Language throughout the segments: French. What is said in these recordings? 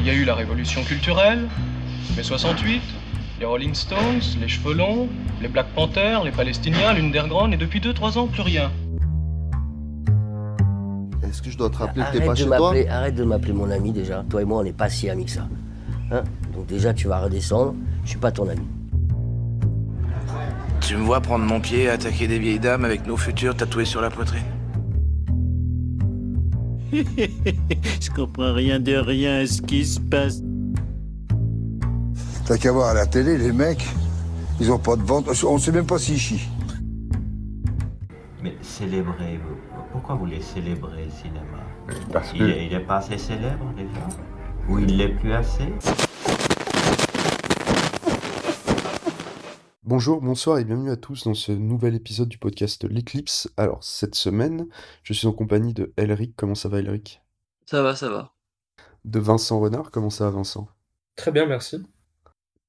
Il y a eu la révolution culturelle, mai 68, les Rolling Stones, les cheveux longs, les Black Panthers, les Palestiniens, l'Underground, et depuis 2-3 ans, plus rien. Est-ce que je dois te rappeler que t'es Arrête pas de chez toi m'appeler, arrête de m'appeler mon ami déjà. Toi et moi, on n'est pas si amis que ça. Hein? Donc déjà, tu vas redescendre. Je suis pas ton ami. Tu me vois prendre mon pied et attaquer des vieilles dames avec nos futurs tatoués sur la poitrine? Je comprends rien de rien à ce qui se passe. T'as qu'à voir à la télé, les mecs, ils ont pas de ventre. On sait même pas s'ils chient. Mais célébrer, vous- pourquoi vous voulez célébrer le cinéma? Parce il, est, il est pas assez célèbre déjà? Ou il l'est plus assez? Bonjour, bonsoir et bienvenue à tous dans ce nouvel épisode du podcast L'Eclipse. Alors, cette semaine, je suis en compagnie de Elric. Comment ça va, Elric? Ça va, ça va. De Vincent Renard. Comment ça va, Vincent? Très bien, merci.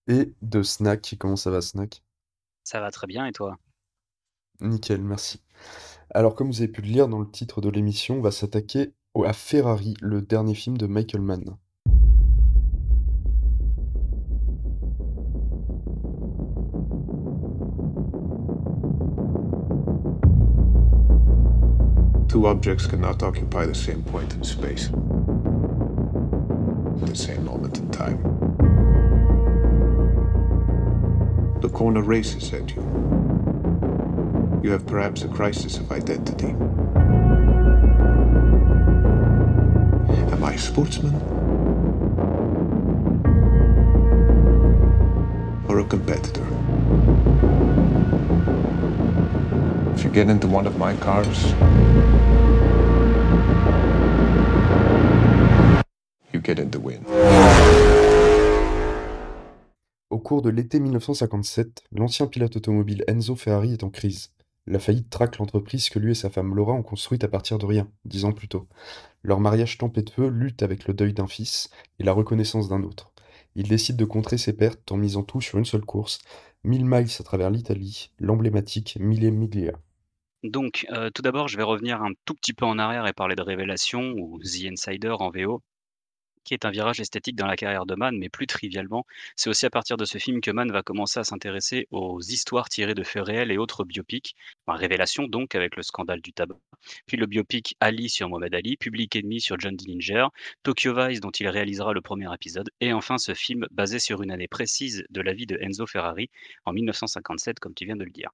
Et de Snack. Comment ça va, Snack? Ça va très bien et toi? Nickel, merci. Alors, comme vous avez pu le lire dans le titre de l'émission, on va s'attaquer au- à Ferrari, le dernier film de Michael Mann. Two objects cannot occupy the same point in space. At the same moment in time. The corner races at you. You have perhaps a crisis of identity. Am I a sportsman? Or a competitor? Au cours de l'été 1957, l'ancien pilote automobile Enzo Ferrari est en crise. La faillite traque l'entreprise que lui et sa femme Laura ont construite à partir de rien, dix ans plus tôt. Leur mariage tempétueux lutte avec le deuil d'un fils et la reconnaissance d'un autre. Il décide de contrer ses pertes en misant tout sur une seule course, 1000 miles à travers l'Italie, l'emblématique Mille Miglia. Donc, euh, tout d'abord, je vais revenir un tout petit peu en arrière et parler de Révélation ou The Insider en VO, qui est un virage esthétique dans la carrière de Mann, mais plus trivialement, c'est aussi à partir de ce film que Mann va commencer à s'intéresser aux histoires tirées de faits réels et autres biopics. Révélation donc avec le scandale du tabac, puis le biopic Ali sur Mohamed Ali, Public Enemy sur John Dillinger, Tokyo Vice dont il réalisera le premier épisode, et enfin ce film basé sur une année précise de la vie de Enzo Ferrari en 1957, comme tu viens de le dire.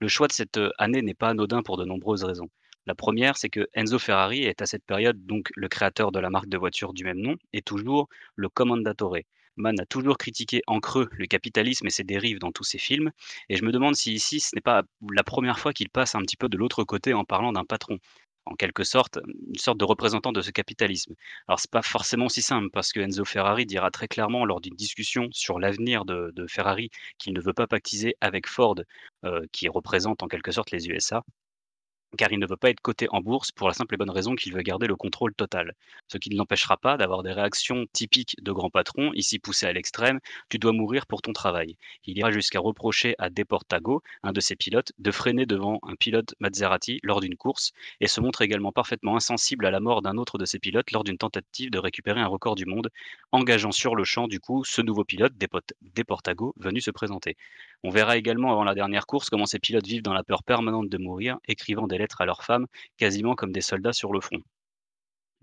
Le choix de cette euh, année n'est pas anodin pour de nombreuses raisons. La première, c'est que Enzo Ferrari est à cette période donc le créateur de la marque de voiture du même nom et toujours le commendatore. Mann a toujours critiqué en creux le capitalisme et ses dérives dans tous ses films, et je me demande si ici ce n'est pas la première fois qu'il passe un petit peu de l'autre côté en parlant d'un patron, en quelque sorte, une sorte de représentant de ce capitalisme. Alors c'est pas forcément si simple parce que Enzo Ferrari dira très clairement lors d'une discussion sur l'avenir de, Ferrari qu'il ne veut pas pactiser avec Ford, qui représente en quelque sorte les USA, car il ne veut pas être coté en bourse pour la simple et bonne raison qu'il veut garder le contrôle total. Ce qui ne l'empêchera pas d'avoir des réactions typiques de grands patrons, ici poussées à l'extrême, tu dois mourir pour ton travail. Il ira jusqu'à reprocher à Deportago, un de ses pilotes, de freiner devant un pilote Maserati lors d'une course, et se montre également parfaitement insensible à la mort d'un autre de ses pilotes lors d'une tentative de récupérer un record du monde, engageant sur le champ du coup ce nouveau pilote, Deportago, venu se présenter. On verra également avant la dernière course comment ces pilotes vivent dans la peur permanente de mourir, écrivant des lettres à leurs femmes, quasiment comme des soldats sur le front.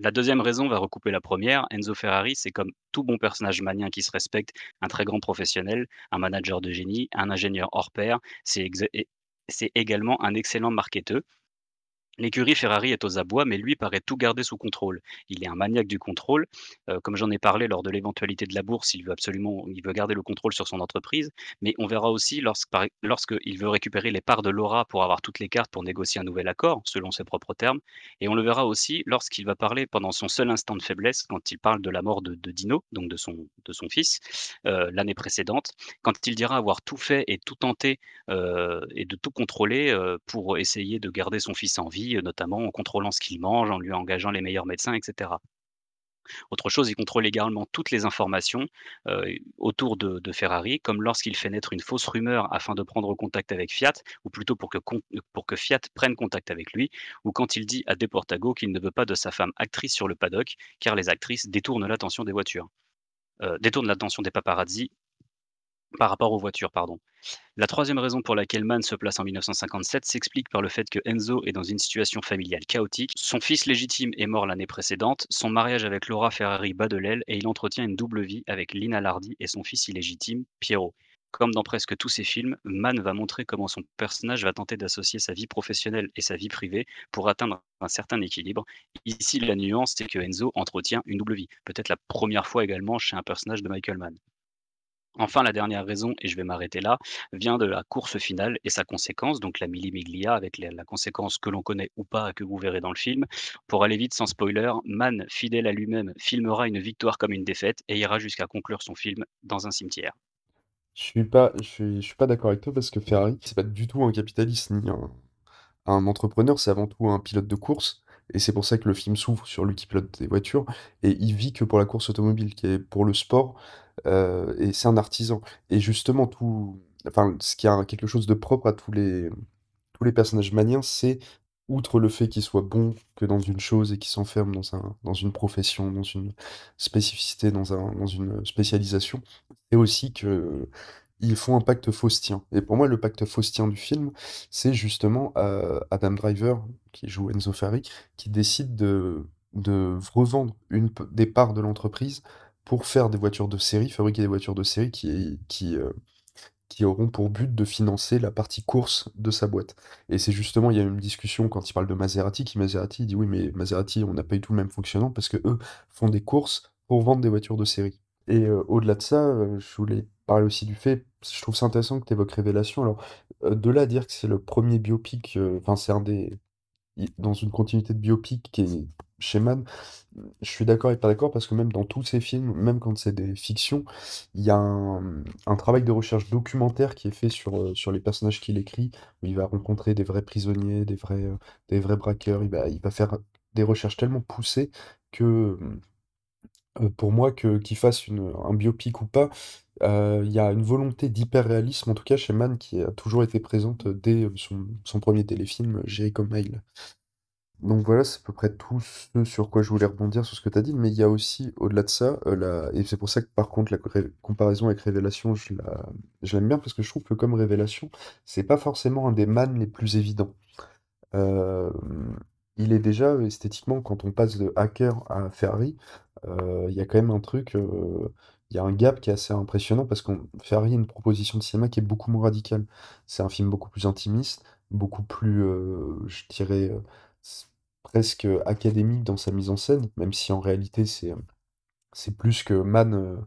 La deuxième raison va recouper la première. Enzo Ferrari, c'est comme tout bon personnage manien qui se respecte, un très grand professionnel, un manager de génie, un ingénieur hors pair. C'est également un excellent marketeur. L'écurie Ferrari est aux abois, mais lui paraît tout garder sous contrôle. Il est un maniaque du contrôle. Euh, comme j'en ai parlé lors de l'éventualité de la bourse, il veut absolument, il veut garder le contrôle sur son entreprise. Mais on verra aussi lorsque, lorsqu'il veut récupérer les parts de Laura pour avoir toutes les cartes pour négocier un nouvel accord, selon ses propres termes. Et on le verra aussi lorsqu'il va parler pendant son seul instant de faiblesse, quand il parle de la mort de, Dino, donc de son, de son fils, euh, l'année précédente, quand il dira avoir tout fait et tout tenté euh, et de tout contrôler pour essayer de garder son fils en vie, euh, notamment en contrôlant ce qu'il mange, en lui engageant les meilleurs médecins, etc. Autre chose, il contrôle également toutes les informations euh, autour de, Ferrari, comme lorsqu'il fait naître une fausse rumeur afin de prendre contact avec Fiat, ou plutôt pour que, con- pour que Fiat prenne contact avec lui, ou quand il dit à Deportago qu'il ne veut pas de sa femme actrice sur le paddock, car les actrices détournent l'attention des voitures, euh, détournent l'attention des paparazzi par rapport aux voitures, pardon. La troisième raison pour laquelle Mann se place en 1957 s'explique par le fait que Enzo est dans une situation familiale chaotique. Son fils légitime est mort l'année précédente, son mariage avec Laura Ferrari bat de l'aile et il entretient une double vie avec Lina Lardi et son fils illégitime, Piero. Comme dans presque tous ses films, Mann va montrer comment son personnage va tenter d'associer sa vie professionnelle et sa vie privée pour atteindre un certain équilibre. Ici, la nuance, c'est que Enzo entretient une double vie. Peut-être la première fois également chez un personnage de Michael Mann. Enfin, la dernière raison, et je vais m'arrêter là, vient de la course finale et sa conséquence, donc la Mili Miglia, avec la, conséquence que l'on connaît ou pas, que vous verrez dans le film. Pour aller vite sans spoiler, Mann, fidèle à lui-même, filmera une victoire comme une défaite et ira jusqu'à conclure son film dans un cimetière. Je suis pas, je suis pas d'accord avec toi parce que Ferrari, c'est pas du tout un capitaliste ni un, un entrepreneur, c'est avant tout un pilote de course. Et c'est pour ça que le film s'ouvre sur lui qui pilote des voitures. Et il vit que pour la course automobile, qui est pour le sport. euh, et c'est un artisan. Et justement, tout, enfin, ce qui a quelque chose de propre à tous les, tous les personnages maniens, c'est, outre le fait qu'ils soient bons que dans une chose et qu'ils s'enferment dans un, dans une profession, dans une spécificité, dans un, dans une spécialisation, c'est aussi que ils font un pacte faustien. Et pour moi, le pacte faustien du film, c'est justement euh, Adam Driver, qui joue Enzo Ferrari, qui décide de, revendre des parts de l'entreprise pour faire des voitures de série, fabriquer des voitures de série qui, euh, qui auront pour but de financer la partie course de sa boîte. Et c'est justement, il y a une discussion quand il parle de Maserati, qui Maserati dit oui, mais Maserati, on n'a pas eu tout le même fonctionnement parce que eux font des courses pour vendre des voitures de série. Et euh, au-delà de ça, je voulais parler aussi du fait, je trouve ça intéressant que tu évoques Révélation. Alors, euh, de là à dire que c'est le premier biopic, euh, enfin, c'est un des. Dans une continuité de biopic qui est chez Mann, je suis d'accord et pas d'accord parce que même dans tous ces films, même quand c'est des fictions, il y a un, travail de recherche documentaire qui est fait sur, euh, sur les personnages qu'il écrit, où il va rencontrer des vrais prisonniers, des vrais, des vrais braqueurs, il va, il va faire des recherches tellement poussées que pour moi, que qu'il fasse une, un biopic ou pas, euh, il y a une volonté d'hyper-réalisme, en tout cas chez Mann, qui a toujours été présente dès son, son premier téléfilm, Jericho Mail. Donc voilà, c'est à peu près tout ce sur quoi je voulais rebondir sur ce que tu as dit, mais il y a aussi, au-delà de ça, euh, la... et c'est pour ça que par contre la comparaison avec Révélation, je la... je l'aime bien, parce que je trouve que comme Révélation, c'est pas forcément un des Mann les plus évidents. Euh, il est déjà esthétiquement, quand on passe de Hacker à Ferrari, il y a quand même un truc, il y a un gap qui est assez impressionnant parce qu'on Ferrari a une proposition de cinéma qui est beaucoup moins radicale. C'est un film beaucoup plus intimiste, beaucoup plus, je dirais, presque académique dans sa mise en scène, même si en réalité c'est c'est plus que Mann euh,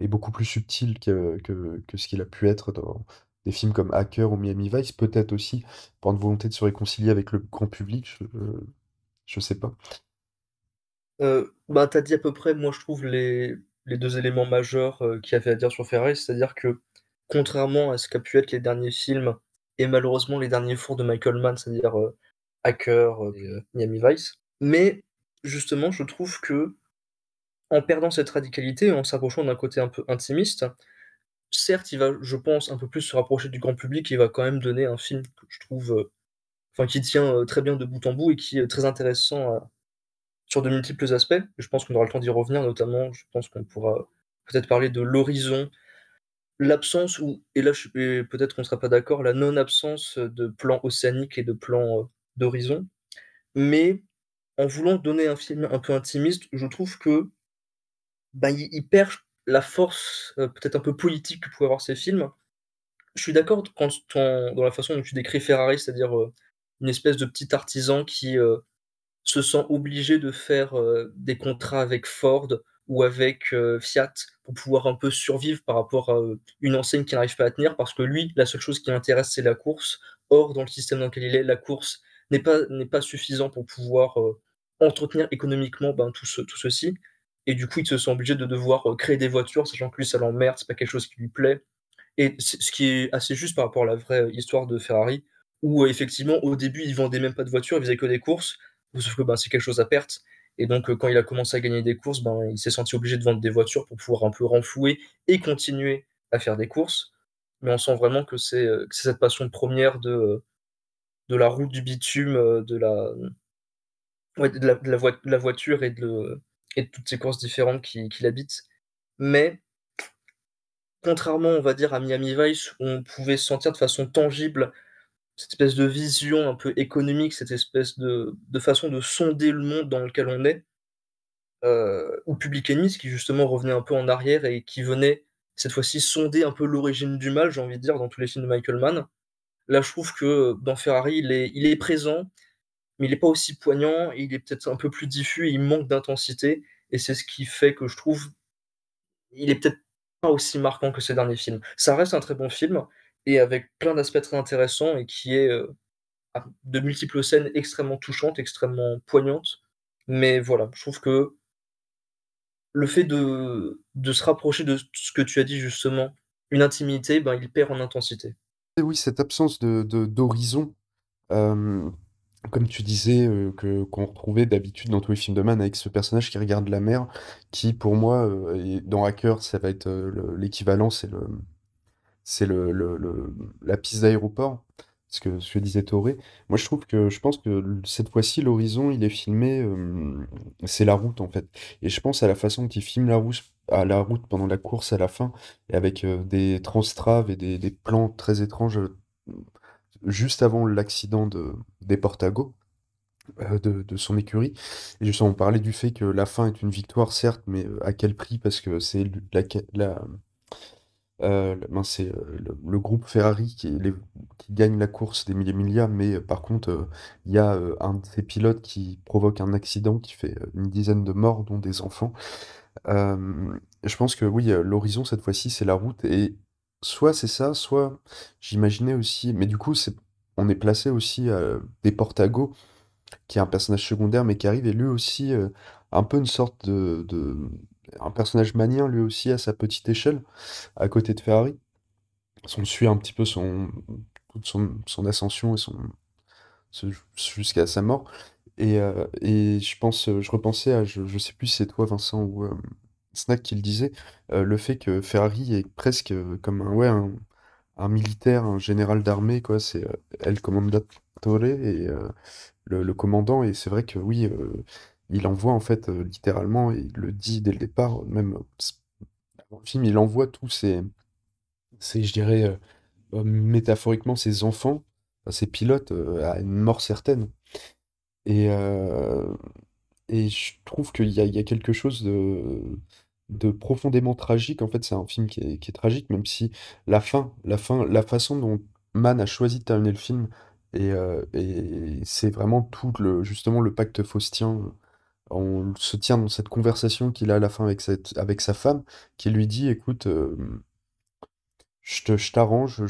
est beaucoup plus subtil que, ce qu'il a pu être dans des films comme Hacker ou Miami Vice, peut-être aussi pour une volonté de se réconcilier avec le grand public, je, sais pas. Euh, bah, t'as dit à peu près, moi je trouve, les, les deux éléments majeurs euh, qu'il y avait à dire sur Ferrari, c'est-à-dire que contrairement à ce qu'a pu être les derniers films, et malheureusement les derniers fours de Michael Mann, c'est-à-dire euh, Hacker et Miami Vice, mais justement je trouve que en perdant cette radicalité et en s'approchant d'un côté un peu intimiste, certes il va, je pense, un peu plus se rapprocher du grand public, il va quand même donner un film que je trouve, enfin qui tient euh, très bien de bout en bout et qui est très intéressant à- sur de multiples aspects. Je pense qu'on aura le temps d'y revenir, notamment, je pense qu'on pourra peut-être parler de l'horizon, l'absence ou, et là peut-être qu'on ne sera pas d'accord, la non-absence de plans océaniques et de plans euh, d'horizon. Mais en voulant donner un film un peu intimiste, je trouve que bah, il, il perd la force euh, peut-être un peu politique que pouvaient avoir ces films. Je suis d'accord dans la façon dont tu décris Ferrari, c'est-à-dire euh, une espèce de petit artisan qui euh, se sent obligé de faire euh, des contrats avec Ford ou avec euh, Fiat pour pouvoir un peu survivre par rapport à une enseigne qui n'arrive pas à tenir parce que lui, la seule chose qui l'intéresse, c'est la course. Or, dans le système dans lequel il est, la course n'est pas, n'est pas suffisant pour pouvoir entretenir économiquement ben, tout, ce- tout ceci. Et du coup, il se sent obligé de devoir créer des voitures, sachant que lui, ça l'emmerde, c'est pas quelque chose qui lui plaît. Et ce qui est assez juste par rapport à la vraie histoire de Ferrari, où euh, effectivement, au début, ils vendaient même pas de voitures, ils faisaient que des courses, sauf que ben, c'est quelque chose à perte. Et donc, quand il a commencé à gagner des courses, ben, il s'est senti obligé de vendre des voitures pour pouvoir un peu renflouer et continuer à faire des courses. Mais on sent vraiment que c'est, c'est cette passion première de, de la route, du bitume, de la, de la, voiture et de, et toutes ces courses différentes qui, qui l'habitent. Mais contrairement, on va dire, à Miami Vice, on pouvait sentir de façon tangible cette espèce de vision un peu économique, cette espèce de, façon de sonder le monde dans lequel on est, euh, ou Public Enemy, qui justement revenait un peu en arrière et qui venait cette fois-ci sonder un peu l'origine du mal, j'ai envie de dire, dans tous les films de Michael Mann. Là, je trouve que dans Ferrari, il est, il est présent, mais il n'est pas aussi poignant, il est peut-être un peu plus diffus, il manque d'intensité, et c'est ce qui fait que je trouve il est peut-être pas aussi marquant que ces derniers films. Ça reste un très bon film, et avec plein d'aspects très intéressants, et qui est euh, de multiples scènes extrêmement touchantes, extrêmement poignantes. Mais voilà, je trouve que le fait de, de se rapprocher de ce que tu as dit justement, une intimité, ben, il perd en intensité. Oui, cette absence de, de- d'horizon, euh, comme tu disais, euh, que, qu'on retrouvait d'habitude dans tous les films de Man avec ce personnage qui regarde la mer, qui pour moi, euh, dans Hacker, ça va être le- l'équivalent, c'est le, c'est le, le- le- la piste d'aéroport, ce que, ce que disait Toré. Moi, je trouve que, je pense que cette fois-ci, l'horizon, il est filmé, c'est la route en fait. Et je pense à la façon dont il filme la route, à la route pendant la course à la fin, avec des transtraves et des, plans très étranges juste avant l'accident de, des Portago. De, son écurie. Et justement, on parlait du fait que la fin est une victoire, certes, mais à quel prix? Parce que c'est la, euh, mince, c'est euh, le, groupe Ferrari qui, gagne la course des milliers mais euh, par contre, il y a un de ces pilotes qui provoque un accident qui fait une dizaine de morts, dont des enfants. Je pense que oui, l'horizon cette fois-ci, c'est la route. Et soit c'est ça, soit j'imaginais aussi. Mais du coup, on est placé aussi à des Portago, qui est un personnage secondaire, mais qui arrive, et lui aussi, un peu une sorte de- un personnage manien, lui aussi, à sa petite échelle, à côté de Ferrari. On suit un petit peu son, toute son, son ascension et son, jusqu'à sa mort. Et, euh, et je pense, je repensais à, je, je sais plus si c'est toi, Vincent, ou euh, Snack qui le disait, euh, le fait que Ferrari est presque comme un, ouais, un, militaire, un général d'armée, quoi. C'est El Commandatore et le, le commandant. Et c'est vrai que oui, il envoie en fait euh, littéralement, et il le dit dès le départ, même euh, avant le film, il envoie tous ses, ses je dirais, euh, euh, métaphoriquement, ses enfants, ses pilotes, euh, à une mort certaine. Et, euh, et je trouve qu'il y y a quelque chose de, de profondément tragique. En fait, c'est un film qui est, tragique, même si la fin, la fin, la façon dont Mann a choisi de terminer le film, et, euh, et c'est vraiment tout le, justement le pacte faustien. On se tient dans cette conversation qu'il a à la fin avec, cette, avec sa femme, qui lui dit, écoute, euh, je t'arrange,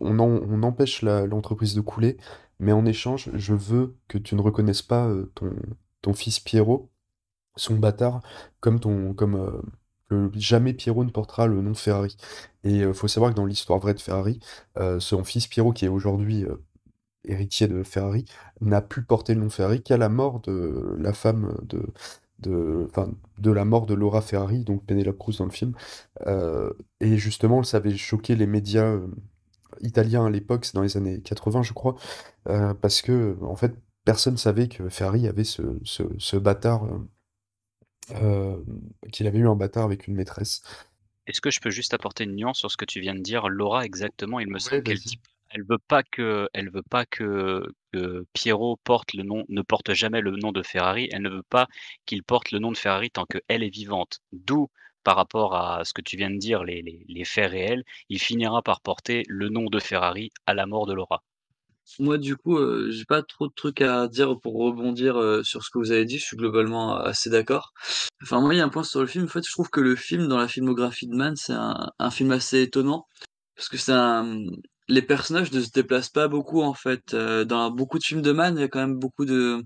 on, empêche l'entreprise de couler, mais en échange, je veux que tu ne reconnaisses pas ton, ton fils Pierrot, son bâtard, comme ton, comme jamais Pierrot ne portera le nom Ferrari. Et il faut savoir que dans l'histoire vraie de Ferrari, euh, son fils Pierrot, qui est aujourd'hui héritier de Ferrari, n'a pu porter le nom Ferrari qu'à la mort de la femme de, de, enfin, de la mort de Laura Ferrari, donc Penelope Cruz dans le film. Euh, et justement, ça avait choqué les médias euh, italiens à l'époque, c'est dans les années 80, je crois, euh, parce que, en fait, personne savait que Ferrari avait ce, ce, ce bâtard, qu'il avait eu un bâtard avec une maîtresse. Est-ce que je peux juste apporter une nuance sur ce que tu viens de dire? Laura, exactement, il me Ouais, semble qu'elle vas-y. dit elle veut veut pas que que Pierrot porte ne porte jamais le nom de Ferrari. Elle ne veut pas qu'il porte le nom de Ferrari tant qu'elle est vivante. D'où, par rapport à ce que tu viens de dire, les faits réels, il finira par porter le nom de Ferrari à la mort de Laura. Moi, du coup, heu, j'ai pas trop de trucs à dire pour rebondir, heu, sur ce que vous avez dit. Je suis globalement assez d'accord. Enfin, moi, il y a un point sur le film, en fait, je trouve que le film, dans la filmographie de Mann, c'est un film assez étonnant parce que c'est un, les personnages ne se déplacent pas beaucoup, en fait, heu, dans beaucoup de films de Mann, il y a quand même beaucoup de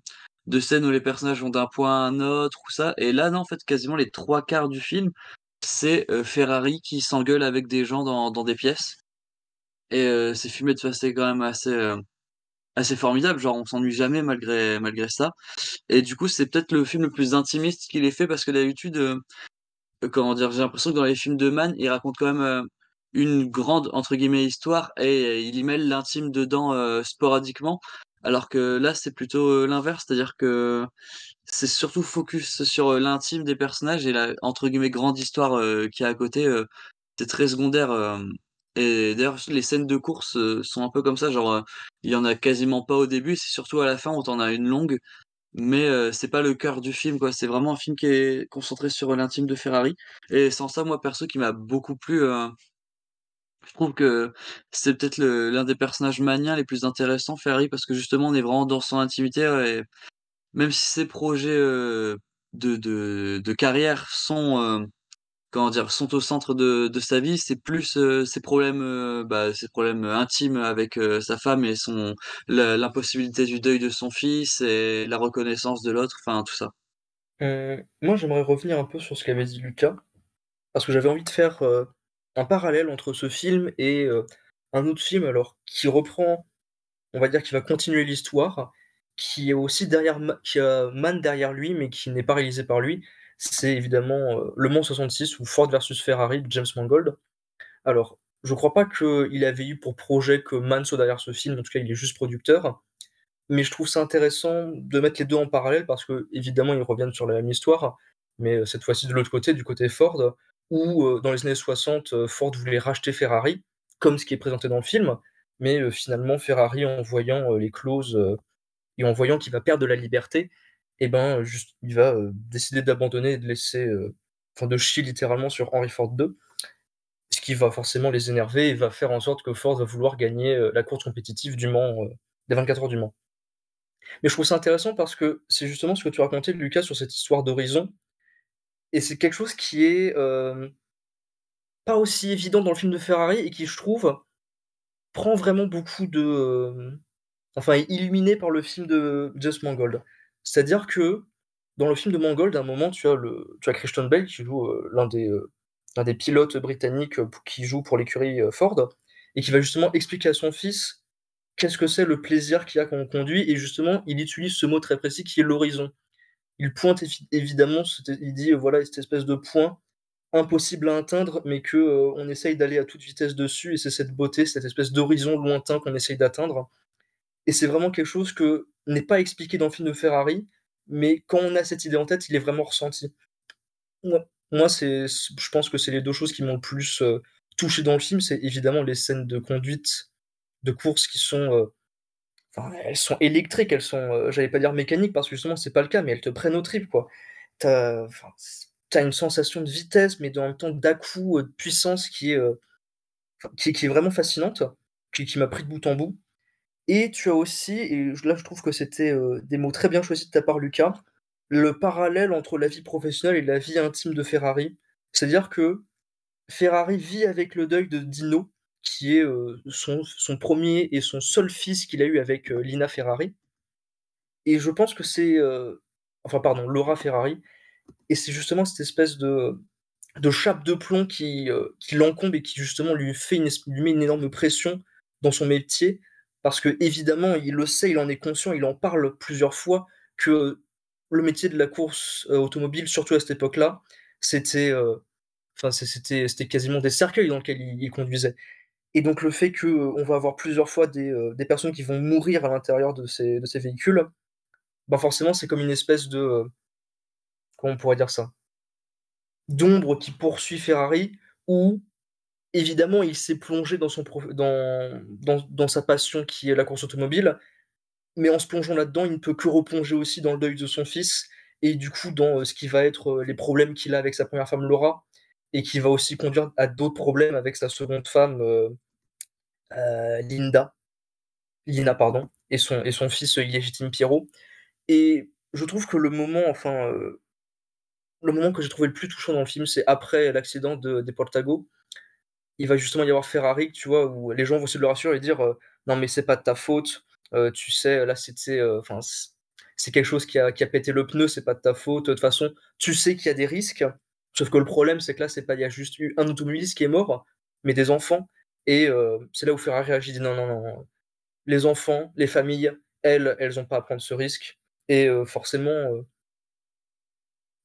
de scènes où les personnages vont d'un point à un autre ou ça. Et là, non, en fait, quasiment les 3/4 du film, c'est, heu, Ferrari qui s'engueule avec des gens dans dans des pièces. Et heu, c'est filmé de façon quand même assez, heu assez formidable, genre on s'ennuie jamais malgré malgré ça. Et du coup, c'est peut-être le film le plus intimiste qu'il ait fait parce que d'habitude, heu, comment dire? J'ai l'impression que dans les films de Mann, il raconte quand même, heu, une grande entre guillemets «histoire» et il y mêle l'intime dedans, heu, sporadiquement. Alors que là, c'est plutôt, heu, l'inverse, c'est-à-dire que c'est surtout focus sur, heu, l'intime des personnages et la entre guillemets «grande histoire», qu'il y a à côté, heu, c'est très secondaire, et d'ailleurs les scènes de course, sont un peu comme ça, genre, il y en a quasiment pas au début, c'est surtout à la fin où tu en as une longue, mais heu, c'est pas le cœur du film, quoi. C'est vraiment un film qui est concentré sur l'intime de Ferrari. Et sans ça, moi perso, qui m'a beaucoup plu, heu, je trouve que c'est peut-être l'un des personnages maniens les plus intéressants, Ferrari, parce que justement on est vraiment dans son intimité, et même si ses projets, heu, de de de carrière sont, heu, comment dire? Sont au centre de de sa vie, c'est plus, heu, ses problèmes, bah, ses problèmes, intimes avec, sa femme et l'impossibilité du deuil de son fils et la reconnaissance de l'autre, enfin tout ça. Moi j'aimerais revenir un peu sur ce qu'avait dit Lucas, parce que j'avais envie de faire, un parallèle entre ce film et heu, un autre film alors qui reprend, on va dire qui va continuer l'histoire, qui est aussi derrière qui a Mann derrière lui, mais qui n'est pas réalisé par lui. C'est évidemment, heu, Le Mans 66 ou Ford versus Ferrari de James Mangold. Alors, je crois pas qu'il avait eu pour projet que Mann soit derrière ce film, en tout cas il est juste producteur. Mais je trouve ça intéressant de mettre les 2 en parallèle parce qu'évidemment ils reviennent sur la même histoire, mais heu, cette fois-ci de l'autre côté, du côté Ford, où, heu, dans les années 60, heu, Ford voulait racheter Ferrari, comme ce qui est présenté dans le film, mais heu, finalement Ferrari en voyant, les clauses, et en voyant qu'il va perdre de la liberté et ben, il va, décider d'abandonner et de laisser, enfin de chier littéralement sur Henry Ford II. Ce qui va forcément les énerver et va faire en sorte que Ford va vouloir gagner, la course compétitive du Mans, des 24 heures du Mans. Mais je trouve ça intéressant parce que c'est justement ce que tu racontais Lucas sur cette histoire d'horizon et c'est quelque chose qui est, hem pas aussi évident dans le film de Ferrari et qui, je trouve, prend vraiment beaucoup de, hem, enfin est illuminé par le film de James Mangold. C'est-à-dire que, dans le film de Mangold, à un moment, tu as le tu as Christian Bale qui joue, heu, l'un des, des pilotes britanniques, qui joue pour l'écurie, Ford et qui va justement expliquer à son fils qu'est-ce que c'est le plaisir qu'il y a quand on conduit et justement, il utilise ce mot très précis qui est l'horizon. Il pointe évi évidemment, il dit, heu, voilà, cette espèce de point impossible à atteindre, mais que, heu, on essaye d'aller à toute vitesse dessus et c'est cette beauté, cette espèce d'horizon lointain qu'on essaye d'atteindre et c'est vraiment quelque chose que n'est pas expliqué dans le film de Ferrari, mais quand on a cette idée en tête, il est vraiment ressenti. Moi c'est je pense que c'est les 2 choses qui m'ont le plus, heu, touché dans le film, c'est évidemment les scènes de conduite, de course qui sont, elles sont électriques, elles sont, heu, j'allais pas dire mécaniques parce que justement c'est pas le cas, mais elles te prennent aux tripes, quoi. Tu as enfin, c tu as une sensation de vitesse, mais en même temps d'à-coups, heu, de puissance qui est, enfin, qui qui est vraiment fascinante, qui qui m'a pris de bout en bout et tu as aussi et là, je trouve que c'était, des mots très bien choisis de ta part, Lucas, le parallèle entre la vie professionnelle et la vie intime de Ferrari. C'est-à-dire que Ferrari vit avec le deuil de Dino, qui est, son 1er et son seul fils qu'il a eu avec, Lina Ferrari. Et je pense que c'est, enfin pardon, Laura Ferrari. Et c'est justement cette espèce de de chape de plomb qui, qui l'encombe et qui justement lui fait une lui met une énorme pression dans son métier. Parce qu'évidemment, il le sait, il en est conscient, il en parle plusieurs fois que le métier de la course, automobile, surtout à cette époque-là, c'était, enfin c'était quasiment des cercueils dans lequel il il conduisait et donc le fait qu'on va avoir plusieurs fois des, heu, des personnes qui vont mourir à l'intérieur de ces de ces véhicules, bah, forcément, c'est comme une espèce de, heu comment on pourrait dire ça? D'ombre qui poursuit Ferrari où évidemment, il s'est plongé dans son dans dans dans sa passion qui est la course automobile, mais en se plongeant là-dedans, il ne peut que replonger aussi dans le deuil de son fils et du coup dans, ce qui va être, les problèmes qu'il a avec sa 1re femme Laura et qui va aussi conduire à d'autres problèmes avec sa 2nde femme, heu heu, Linda Lina pardon et son et son fils, heu, illégitime Piero et je trouve que le moment enfin, heu, le moment que j'ai trouvé le plus touchant dans le film, c'est après l'accident de des Portago. Il va justement y avoir Ferrari, tu vois? Où les gens vont essayer de le rassurer et dire, «Non mais c'est pas de ta faute, tu sais, là c'était, enfin c'est quelque chose qui a qui a pété le pneu, c'est pas de ta faute, de toute façon, tu sais qu'il y a des risques». Sauf que le problème, c'est que là, c'est pas il y a juste eu un automobiliste qui est mort, mais des enfants et heu, c'est là où Ferrari il dit: «Non, non, non, les enfants, les familles, elles, elles ont pas à prendre ce risque et heu, forcément,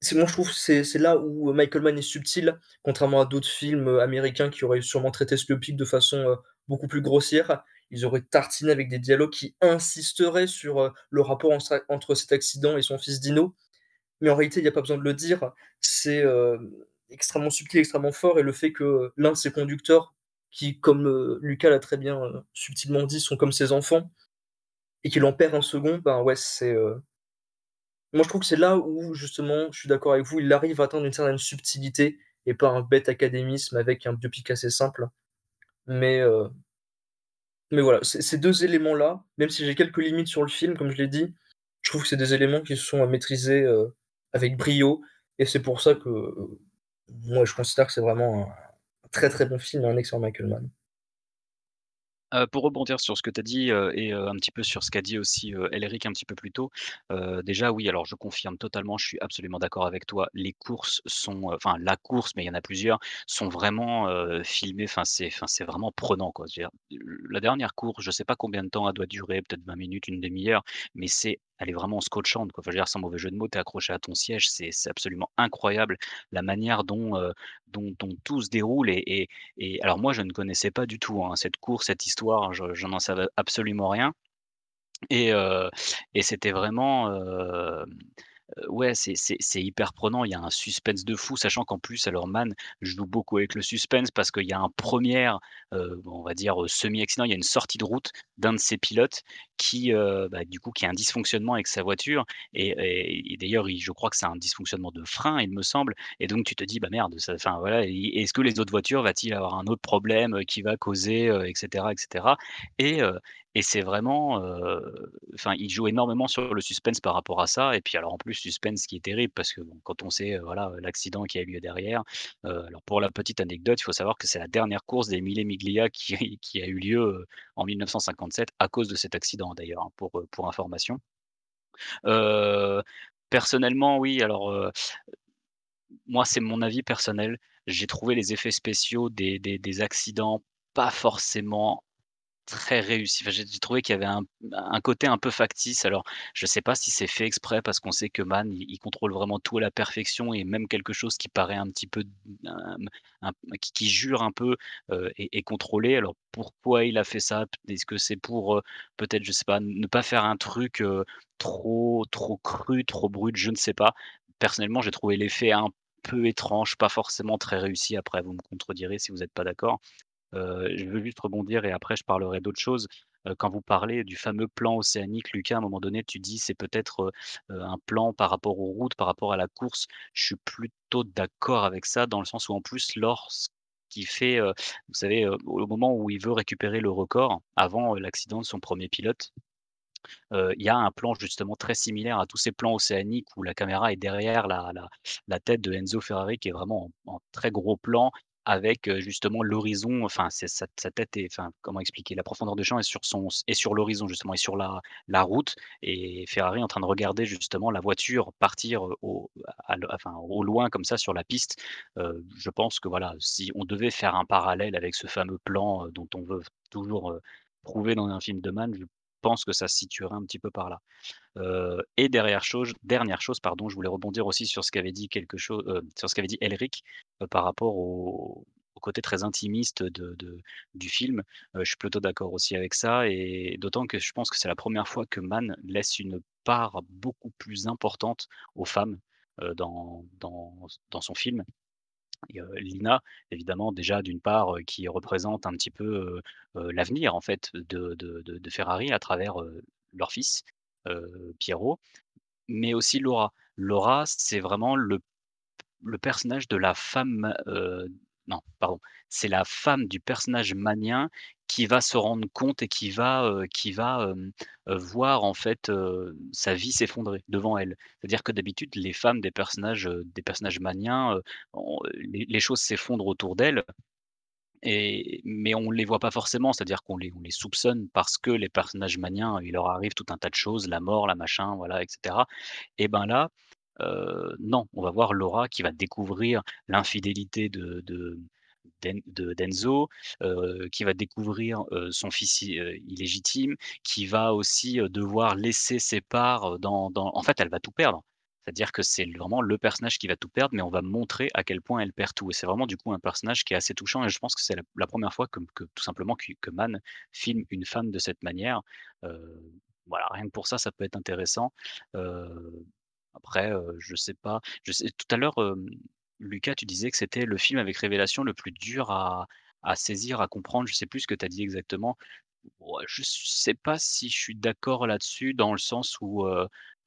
c'est moi je trouve c'est c'est là où Michael Mann est subtil, contrairement à d'autres films, américains qui auraient sûrement traité ce biopic de façon, beaucoup plus grossière. Ils auraient tartiné avec des dialogues qui insisteraient sur, le rapport entre cet accident et son fils Dino. Mais en réalité, il y a pas besoin de le dire, c'est, hem, extrêmement subtil, extrêmement fort et le fait que l'un de ses conducteurs qui, comme, heu, Lucas l'a très bien, subtilement dit, sont comme ses enfants et qu'il en perd un second, ben ouais, c'est, moi je trouve que c'est là où justement, je suis d'accord avec vous, il arrive à atteindre une certaine subtilité et pas un bête académisme avec un biopic assez simple. Mais, mais voilà, ces 2 éléments-là, même si j'ai quelques limites sur le film, comme je l'ai dit, je trouve que c'est des éléments qui sont à maîtriser, heu, avec brio et c'est pour ça que, heu, moi je considère que c'est vraiment un très, très bon film et un excellent Michael Mann. Heu, pour rebondir sur ce que tu as dit, heu et un petit peu sur ce qu'a dit aussi, Elric un petit peu plus tôt. Déjà oui, alors je confirme totalement, je suis absolument d'accord avec toi. Les courses sont, enfin la course, mais il y en a plusieurs, sont vraiment, filmées, enfin c'est vraiment prenant quoi. La dernière course, je sais pas combien de temps elle doit durer, peut-être 20 minutes, une demi-heure, mais c'est elle est vraiment scotchante quoi. Enfin je veux sans mauvais jeu de mots, tu es accroché à ton siège, c'est absolument incroyable la manière dont, dont dont tout se déroule et et et alors moi je ne connaissais pas du tout, hein, cette course, cette histoire, je n'en savais absolument rien et et c'était vraiment, heu, ouais, c'est hyper prenant. Il y a un suspense de fou, sachant qu'en plus, alors Mann joue beaucoup avec le suspense parce qu'il y a un premier, on va dire, semi-accident, il y a une sortie de route d'un de ses pilotes qui, bah, du coup, qui a un dysfonctionnement avec sa voiture et d'ailleurs, il je crois que c'est un dysfonctionnement de frein, il me semble et donc tu te dis: «Bah merde, ça» enfin voilà, est-ce que les autres voitures va-t-il avoir un autre problème, qui va causer, heu, et cetera et et c'est vraiment, enfin, il joue énormément sur le suspense par rapport à ça et puis alors en plus suspense qui est terrible parce que quand on sait, voilà, l'accident qui a eu lieu derrière, alors pour la petite anecdote, il faut savoir que c'est la dernière course d'Emile Miglia qui a eu lieu, en 1957 à cause de cet accident d'ailleurs, hein, pour, pour information. Personnellement oui, alors, moi c'est mon avis personnel, j'ai trouvé les effets spéciaux des des des accidents pas forcément très réussis. Enfin, j'ai trouvé qu'il y avait un un côté un peu factice. Alors, je sais pas si c'est fait exprès parce qu'on sait que Mann, il contrôle vraiment tout à la perfection et même quelque chose qui paraît un petit peu qui jure un peu, heu, est est contrôlé. Alors pourquoi il a fait ça? Est-ce que c'est pour, peut-être, je sais pas, ne pas faire un truc, trop trop cru, trop brut? Je ne sais pas. Personnellement, j'ai trouvé l'effet un peu étrange, pas forcément très réussi. Après, vous me contredirez si vous êtes pas d'accord. Je veux juste rebondir et après je parlerai d'autre chose. Heu, quand vous parlez du fameux plan océanique, Lucas, à un moment donné, tu dis: «C'est peut-être, un plan par rapport aux routes, par rapport à la course». Je suis plutôt d'accord avec ça, dans le sens où en plus lorsqu'il fait, vous savez, au moment où il veut récupérer le record, avant, l'accident de son premier pilote, il y a un plan justement très similaire à tous ces plans océaniques où la caméra est derrière la tête de Enzo Ferrari qui est vraiment en en très gros plan avec, justement l'horizon, enfin sa tête est enfin, comment expliquer? La profondeur de champ est sur son est sur l'horizon justement et sur la la route et Ferrari en train de regarder justement la voiture partir, au enfin au loin comme ça sur la piste. Je pense que voilà, si on devait faire un parallèle avec ce fameux plan, dont on veut toujours, prouver dans un film de Mann, je pense que ça se situerait un petit peu par là. Heu et chose dernière chose pardon, je voulais rebondir aussi sur ce qu'avait dit quelque cho heu, sur ce qu'avait dit Elric, heu, par rapport au côté très intimiste de du film. Je suis plutôt d'accord aussi avec ça et d'autant que je pense que c'est la première fois que Mann laisse une part beaucoup plus importante aux femmes, dans dans dans son film Lina, évidemment déjà d'une part, qui représente un petit peu, l'avenir en fait de Ferrari à travers, leur fils, Piero, mais aussi Laura. Laura, c'est vraiment le personnage de la femme, non, pardon, c'est la femme du personnage mannien qui va se rendre compte et qui va, heu, qui va, voir en fait, sa vie s'effondrer devant elle. C'est-à-dire que d'habitude les femmes des personnages, des personnages maniens, les choses s'effondrent autour d'elles et mais on les voit pas forcément, c'est-à-dire qu'on les on les soupçonne parce que les personnages maniens, il leur arrive tout un tas de choses, la mort, la machin, voilà et cetera. Et ben là, non, on va voir Laura qui va découvrir l'infidélité de de d'En de d'Enzo, qui va découvrir, son fils illégitime, qui va aussi, devoir laisser ses parts, dans en fait, elle va tout perdre. C'est-à-dire que c'est vraiment le personnage qui va tout perdre, mais on va montrer à quel point elle perd tout et c'est vraiment du coup un personnage qui est assez touchant et je pense que c'est la 1 fois que tout simplement que que Mann filme une femme de cette manière. Voilà, rien que pour ça, ça peut être intéressant. Après, je sais pas, je sais tout à l'heure, Lucas, tu disais que c'était le film avec révélation le plus dur à à saisir, à comprendre, je sais plus ce que tu as dit exactement. Je sais pas si je suis d'accord là-dessus dans le sens où,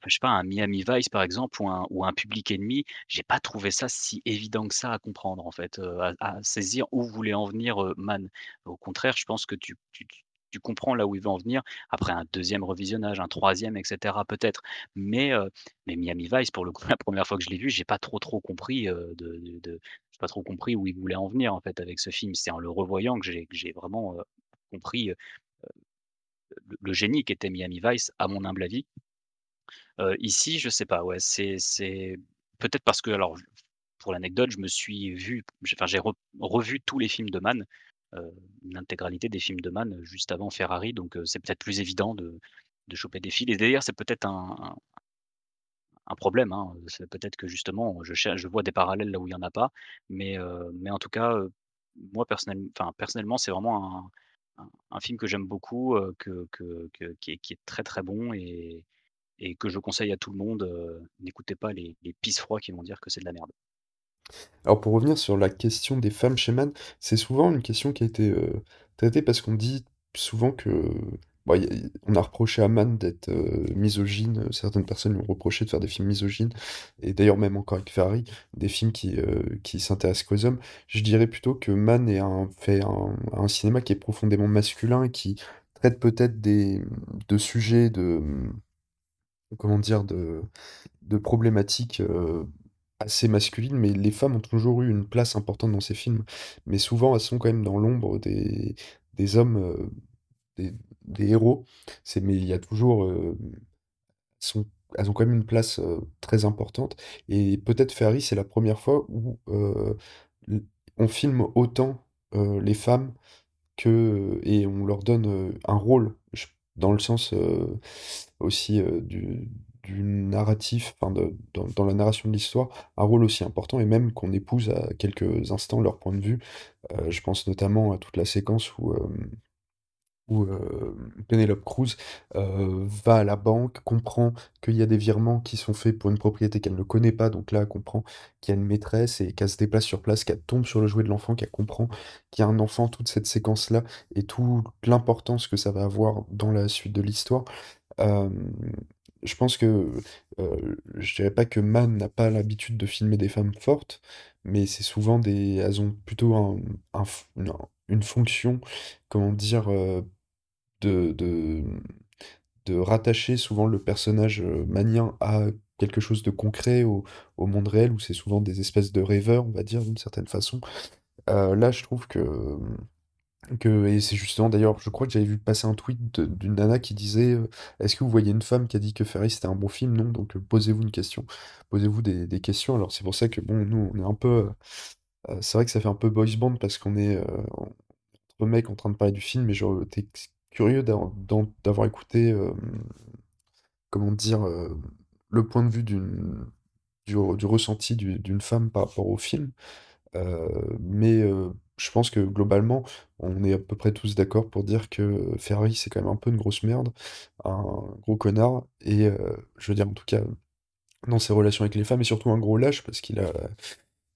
je sais pas, un Miami Vice par exemple ou un ou un Public Enemy, j'ai pas trouvé ça si évident que ça à comprendre en fait, à saisir où voulait en venir, heu, Mann. Au contraire, je pense que tu tu comprends là où il veut en venir. Après un 2e revisionnage, un 3e et cetera peut-être. Mais, Miami Vice pour le coup, la 1re fois que je l'ai vu, j'ai pas trop, trop compris, heu, de pas trop compris où il voulait en venir en fait avec ce film. C'est en le revoyant que j'ai vraiment, compris, le le génie qu'était Miami Vice à mon humble avis. Ici, je sais pas, ouais, c'est peut-être parce que alors pour l'anecdote, je me suis vu j'ai revu tous les films de Mann, l'intégralité des films de Mann, juste avant Ferrari donc heu, c'est peut-être plus évident de de choper des fils et d'ailleurs c'est peut-être un un problème, hein, c'est peut-être que justement je je vois des parallèles là où il y en a pas, mais heu, mais en tout cas, moi personnellement, c'est vraiment un un film que j'aime beaucoup, que que qui est très, très bon et et que je conseille à tout le monde, n'écoutez pas les les pisse-froids qui vont dire que c'est de la merde. Alors pour revenir sur la question des femmes chez Mann, c'est souvent une question qui a été, heu, traitée parce qu'on dit souvent que, bah, a on a reproché à Mann d'être, heu, misogyne, certaines personnes lui ont reproché de faire des films misogynes et d'ailleurs même encore avec Ferrari, des films qui, heu, qui s'intéressent qu'aux hommes. Je dirais plutôt que Mann est un fait un cinéma qui est profondément masculin et qui traite peut-être des, de sujets de, comment dire? De de problématiques, assez masculines, mais les femmes ont toujours eu une place importante dans ses films. Mais souvent, elles sont quand même dans l'ombre des des hommes, heu, des des héros. Mais il y a toujours, sont elles ont quand même une place, heu, très importante et peut-être Ferrari, c'est la 1re fois où, on filme autant, les femmes que et on leur donne, un rôle. Dans le sens, aussi, du du narratif, enfin de dans la narration de l'histoire, un rôle aussi important et même qu'on épouse à quelques instants leur point de vue. Heu, je pense notamment à toute la séquence où, hem, où, hem, Penélope Cruz, heu, va à la banque, comprend qu'il y a des virements qui sont faits pour une propriété qu'elle ne connaît pas, donc là, comprend qu'il y a une maîtresse et qu'elle se déplace sur place, qu'elle tombe sur le jouet de l'enfant, qu'elle comprend qu'il y a un enfant, toute cette séquence-là et toute l'importance que ça va avoir dans la suite de l'histoire. Je pense que, heu, je dirais pas que Mann n'a pas l'habitude de filmer des femmes fortes, mais c'est souvent des elles ont plutôt un, une fonction, comment dire? Heu, de de, de rattacher souvent le personnage, heu, mannien à quelque chose de concret au monde réel où c'est souvent des espèces de rêveurs, on va dire, d'une certaine façon. Heu, là, je trouve que, que et c'est justement d'ailleurs, je crois que j'avais vu passer un tweet d'une nana qui disait, heu: «Est-ce que vous voyez une femme qui a dit que Ferrari c'était un bon film? Non, donc heu, posez-vous une question. Posez-vous des des questions». Alors c'est pour ça que bon, nous, on est un peu, heu, c'est vrai que ça fait un peu boys band parce qu'on est, entre mecs en train de parler du film, mais x curieux d'avoir écouté, comment dire? Le point de vue d'une du du ressenti d'u d'une femme par rapport au film. Mais je pense que globalement, on est à peu près tous d'accord pour dire que Ferrari, c'est quand même un peu une grosse merde, un gros connard et heu, je veux dire en tout cas, dans ses relations avec les femmes et surtout un gros lâche parce qu'il a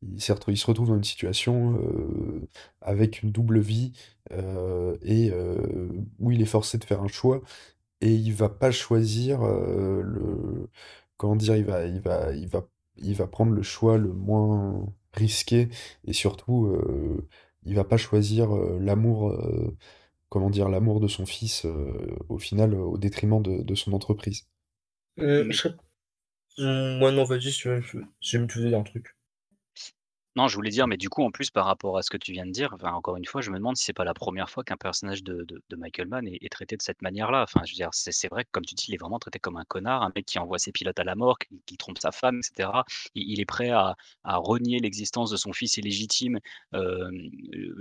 il il se retrouve dans une situation, heu, avec une double vie, heu et où il est forcé de faire un choix et il va pas choisir, le comment dire? Il va il va il va il va prendre le choix le moins risqué et surtout, il va pas choisir, heu, l'amour, heu, comment dire? L'amour de son fils, heu, au final, au détriment de de son entreprise. Je mmh, ouais, non, vas-y, si tu veux, je de te dire un truc. Non, je voulais dire, mais du coup, en plus, par rapport à ce que tu viens de dire, encore une fois, je me demande si c'est pas la première fois qu'un personnage de Michael Mann est traité de cette manière-là. Enfin, je veux dire, c'est vrai que comme tu dis, il est vraiment traité comme un connard, un mec qui envoie ses pilotes à la mort, qui trompe sa femme et cetera. Il est prêt à renier l'existence de son fils illégitime, heu,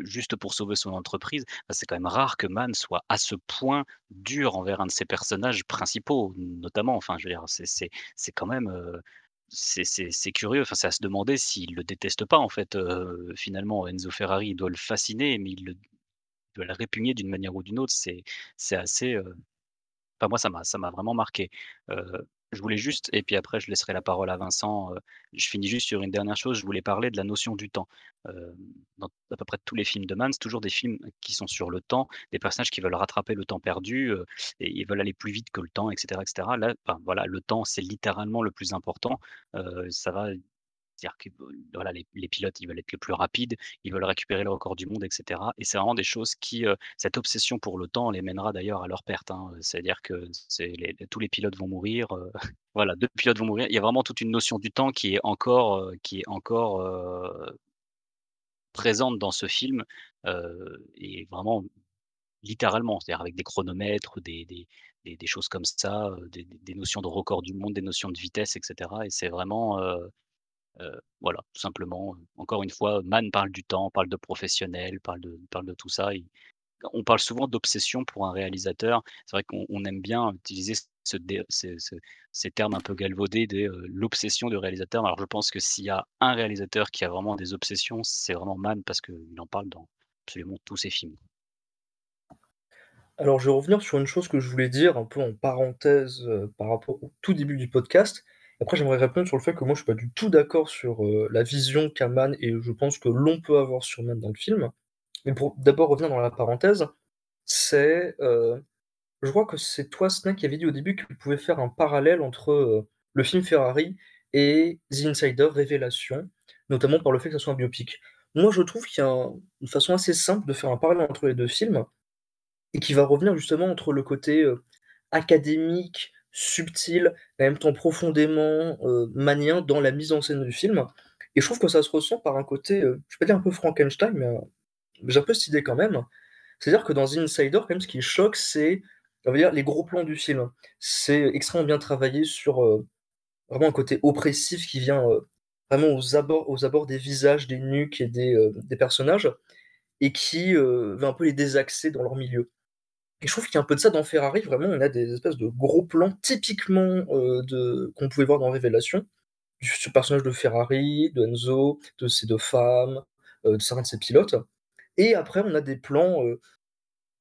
juste pour sauver son entreprise. C'est quand même rare que Mann soit à ce point dur envers un de ses personnages principaux, notamment. Enfin, je veux dire, c'est quand même, heu, c'est curieux. Enfin, c'est à se demander s'il le déteste pas, en fait, heu, finalement. Enzo Ferrari, doit le fasciner, mais il doit le répugner d'une manière ou d'une autre. C'est assez, heu enfin, moi, ça m'a ça m'a vraiment marqué. Heu, je voulais juste et puis après je laisserai la parole à Vincent, heu, je finis juste sur une dernière chose, je voulais parler de la notion du temps. Hem, dans à peu près tous les films de Mann, c'est toujours des films qui sont sur le temps, des personnages qui veulent rattraper le temps perdu, heu et ils veulent aller plus vite que le temps et cetera et cetera. Là, voilà, le temps, c'est littéralement le plus important. Ça va c'est-à-dire que, voilà, les les pilotes, ils veulent être les plus rapides, ils veulent récupérer le record du monde et cetera et c'est vraiment des choses qui, heu cette obsession pour le temps les mènera d'ailleurs à leur perte, hein. C'est-à-dire que tous les pilotes vont mourir, heu, voilà, 2 pilotes vont mourir. Il y a vraiment toute une notion du temps qui est encore, heu, qui est encore, présente dans ce film, et vraiment littéralement, c'est-à-dire avec des chronomètres, des des des choses comme ça, des notions de record du monde, des notions de vitesse et cetera et c'est vraiment, voilà, tout simplement, encore une fois, Mann parle du temps, parle de professionnel, parle de parle de tout ça. On parle souvent d'obsession pour un réalisateur. C'est vrai qu'on on aime bien utiliser ce ces termes un peu galvaudés de, l'obsession du réalisateur. Alors je pense que s'il y a un réalisateur qui a vraiment des obsessions, c'est vraiment Mann parce qu'il en parle dans absolument tous ses films. Alors, je vais revenir sur une chose que je voulais dire un peu en parenthèse, par rapport au tout début du podcast. Après, j'aimerais répondre sur le fait que moi, je suis pas du tout d'accord sur, heu, la vision qu'a Mann et je pense que l'on peut avoir sur Mann dans le film. Mais pour d'abord revenir dans la parenthèse, c'est, heu, je crois que c'est toi, Snack, qui avait dit au début que tu pouvais faire un parallèle entre, heu, le film Ferrari et The Insider: Révélation, notamment par le fait que ça soit un biopic. Moi, je trouve qu'il y a un une façon assez simple de faire un parallèle entre les 2 films et qui va revenir justement entre le côté, académique, subtil en même temps profondément, heu, mannien dans la mise en scène du film et je trouve que ça se ressent par un côté, heu, je vais pas dire un peu Frankenstein, mais, heu, j'ai un peu cette idée quand même. C'est-à-dire que dans Insider, quand même, ce qui choque, c'est, les gros plans du film. C'est extrêmement bien travaillé sur, heu, vraiment un côté oppressif qui vient, heu, vraiment aux abords aux abords des visages, des nuques et des, des personnages et qui, va un peu les désaxer dans leur milieu et je trouve qu'il y a un peu de ça dans Ferrari. Vraiment, on a des espèces de gros plans typiquement, heu, de qu'on pouvait voir dans Révélation, sur ce personnage de Ferrari, de Enzo, de ses 2 femmes, heu, de certains de ses pilotes. Et après on a des plans, heu,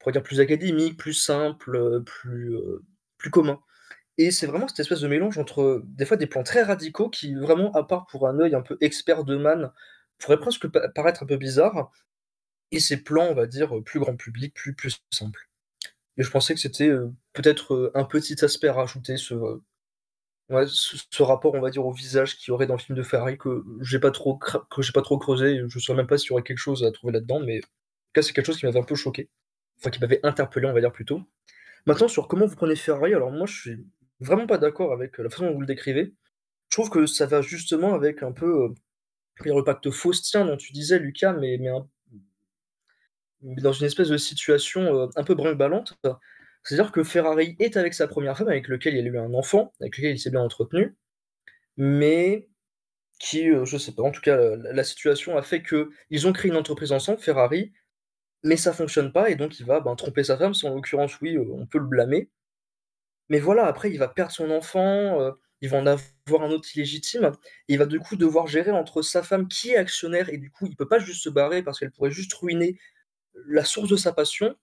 on pourrait dire plus académiques, plus simples, heu, plus, plus communs. Et c'est vraiment cette espèce de mélange entre, des fois des plans très radicaux qui vraiment, à part pour un œil un peu expert de Mann, pourraient presque pa paraître un peu bizarres et ces plans, on va dire, plus grand public, plus plus simples et je pensais que c'était, heu, peut-être, heu, un petit aspect à rajouter ouais, ce ce rapport, on va dire, au visage qu'il y aurait dans le film de Ferrari que j'ai pas trop que j'ai pas trop creusé je saurais même pas s'il y aurait quelque chose à trouver là-dedans, mais en tout cas, c'est quelque chose qui m'avait un peu choqué, enfin qui m'avait interpellé, on va dire plutôt. Maintenant sur comment vous prenez Ferrari, alors moi je suis vraiment pas d'accord avec, la façon dont vous le décrivez. Je trouve que ça va justement avec un peu, le pacte faustien dont tu disais Lucas, mais mais mais dans une espèce de situation, heu, un peu brinque-ballante. C'est-à-dire que Ferrari est avec sa 1re femme avec lequel il a eu un enfant, avec lequel il s'est bien entretenu, mais qui, heu, je sais pas, en tout cas, la situation a fait qu'ils ont créé une entreprise ensemble, Ferrari, mais ça fonctionne pas et donc il va, ben, tromper sa femme, ça en l'occurrence, oui, heu, on peut le blâmer. Mais voilà, après il va perdre son enfant, il va en avoir un autre illégitime et il va du coup devoir gérer entre sa femme qui est actionnaire et du coup il peut pas juste se barrer parce qu'elle pourrait juste ruiner la source de sa passion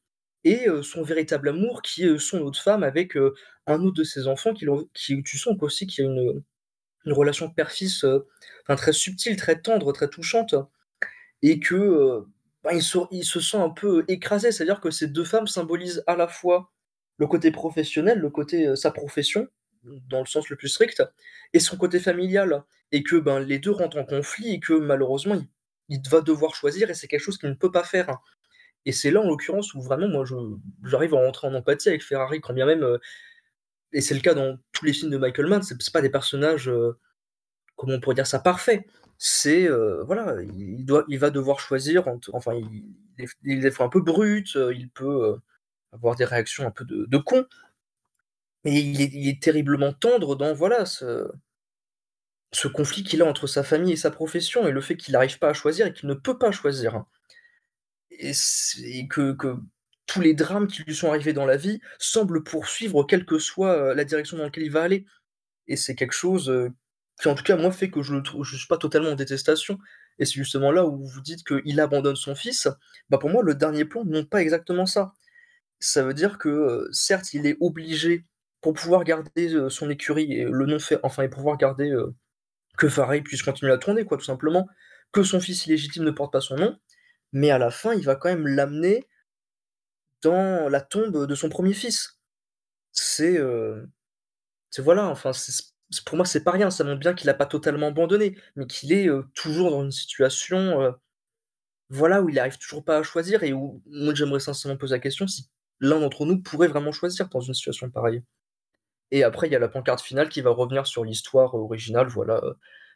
et heu, son véritable amour qui est, heu, son autre femme avec, heu, un autre de ses enfants qui qui tu sens qu'aussi qu'il a une, une relation père-fils, très subtile, très tendre, très touchante et que, il se sent un peu écrasé. C'est-à-dire que ces 2 femmes symbolisent à la fois le côté professionnel, le côté, sa profession, dans le sens le plus strict et son côté familial et que, ben, les 2 rentrent en conflit et que malheureusement il il va devoir choisir et c'est quelque chose qu'il ne peut pas faire et c'est là, en l'occurrence, où vraiment moi j'arrive à rentrer en empathie avec Ferrari quand bien même, heu et c'est le cas dans tous les films de Michael Mann, c'est pas des personnages, heu, comment on pourrait dire ça? Parfaits, c'est, heu, voilà, il doit il va devoir choisir entre enfin, il est un peu brut, il peut, avoir des réactions un peu de de con. Mais il est il est terriblement tendre dans, voilà, ce ce conflit qu'il a entre sa famille et sa profession et le fait qu'il n'arrive pas à choisir et qu'il ne peut pas choisir, hein. Et que tous les drames qui lui sont arrivés dans la vie semblent poursuivre quelle que soit, heu, la direction dans laquelle il va aller. Et c'est quelque chose, heu, qui en tout cas moi fait que je je suis pas totalement en détestation et c'est justement là où vous dites qu'il abandonne son fils, bah, pour moi le dernier plan montre pas exactement ça. Ça veut dire que, heu, certes il est obligé pour pouvoir garder, son écurie et le nom fait enfin et pouvoir garder, que Fareil puisse continuer à tourner quoi tout simplement, que son fils illégitime ne porte pas son nom, mais à la fin il va quand même l'amener dans la tombe de son 1er fils. C'est, c'est voilà, enfin pour moi c'est pas rien, ça montre bien qu'il a pas totalement abandonné, mais qu'il est, heu, toujours dans une situation, heu, voilà, où il arrive toujours pas à choisir et où moi j'aimerais sincèrement poser la question si l'un d'entre nous pourrait vraiment choisir dans une situation pareille. Et après il y a la pancarte finale qui va revenir sur l'histoire originale, voilà,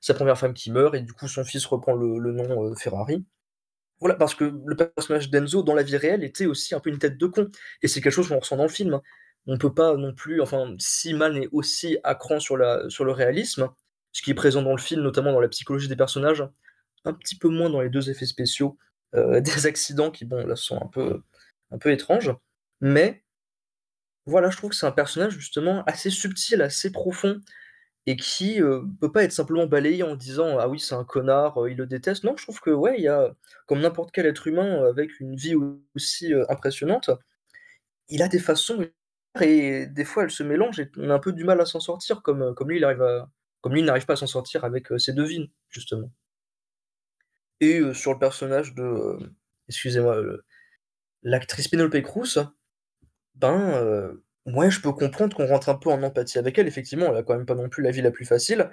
sa 1re femme qui meurt et du coup son fils reprend le nom, Ferrari. Voilà, parce que le personnage d'Enzo dans la vie réelle était aussi un peu une tête de con et c'est quelque chose qu'on ressent dans le film, hein. On peut pas non plus enfin, si Mann est aussi à cran sur le réalisme, ce qui est présent dans le film, notamment dans la psychologie des personnages, un petit peu moins dans les 2 effets spéciaux, heu, des accidents qui bon là sont un peu un peu étranges, mais voilà, je trouve que c'est un personnage justement assez subtil, assez profond et qui, heu, peut pas être simplement balayé en disant: «Ah oui, c'est un connard, heu, il le déteste». Non, je trouve que ouais, il y a comme n'importe quel être humain avec une vie aussi, impressionnante, il a des façons et des fois elles se mélangent et on a un peu du mal à s'en sortir comme, comme lui il arrive à comme lui n'arrive pas à s'en sortir avec, ses devines, justement. Et sur le personnage de, excusez-moi, l'actrice Pénélope Cruz, ben, ouais, je peux comprendre qu'on rentre un peu en empathie avec elle. Effectivement, elle a quand même pas non plus la vie la plus facile,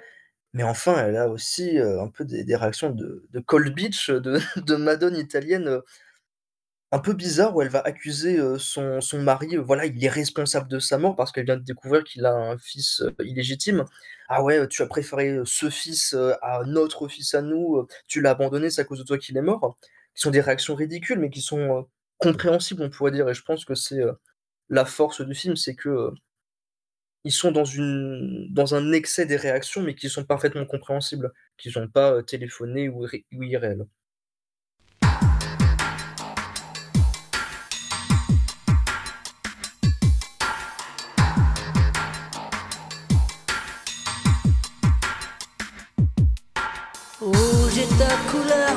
mais enfin elle a aussi, heu, un peu des réactions de cold bitch, de de madone italienne, heu, un peu bizarre où elle va accuser, son mari, voilà, il est responsable de sa mort parce qu'elle vient de découvrir qu'il a un fils, illégitime. «Ah ouais, tu as préféré, ce fils, à notre fils à nous, tu l'as abandonné, c'est à cause de toi qu'il est mort». Qui sont des réactions ridicules, mais qui sont, compréhensibles on pourrait dire et je pense que c'est, la force du film, c'est que, heu, ils sont dans une dans un excès des réactions, mais qui sont parfaitement compréhensibles, qui sont pas, heu, téléphonées ou ou. Rouge est ta couleur,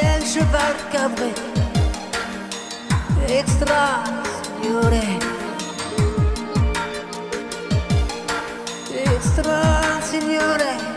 el cheval cabré, extra signoré. Extra signore.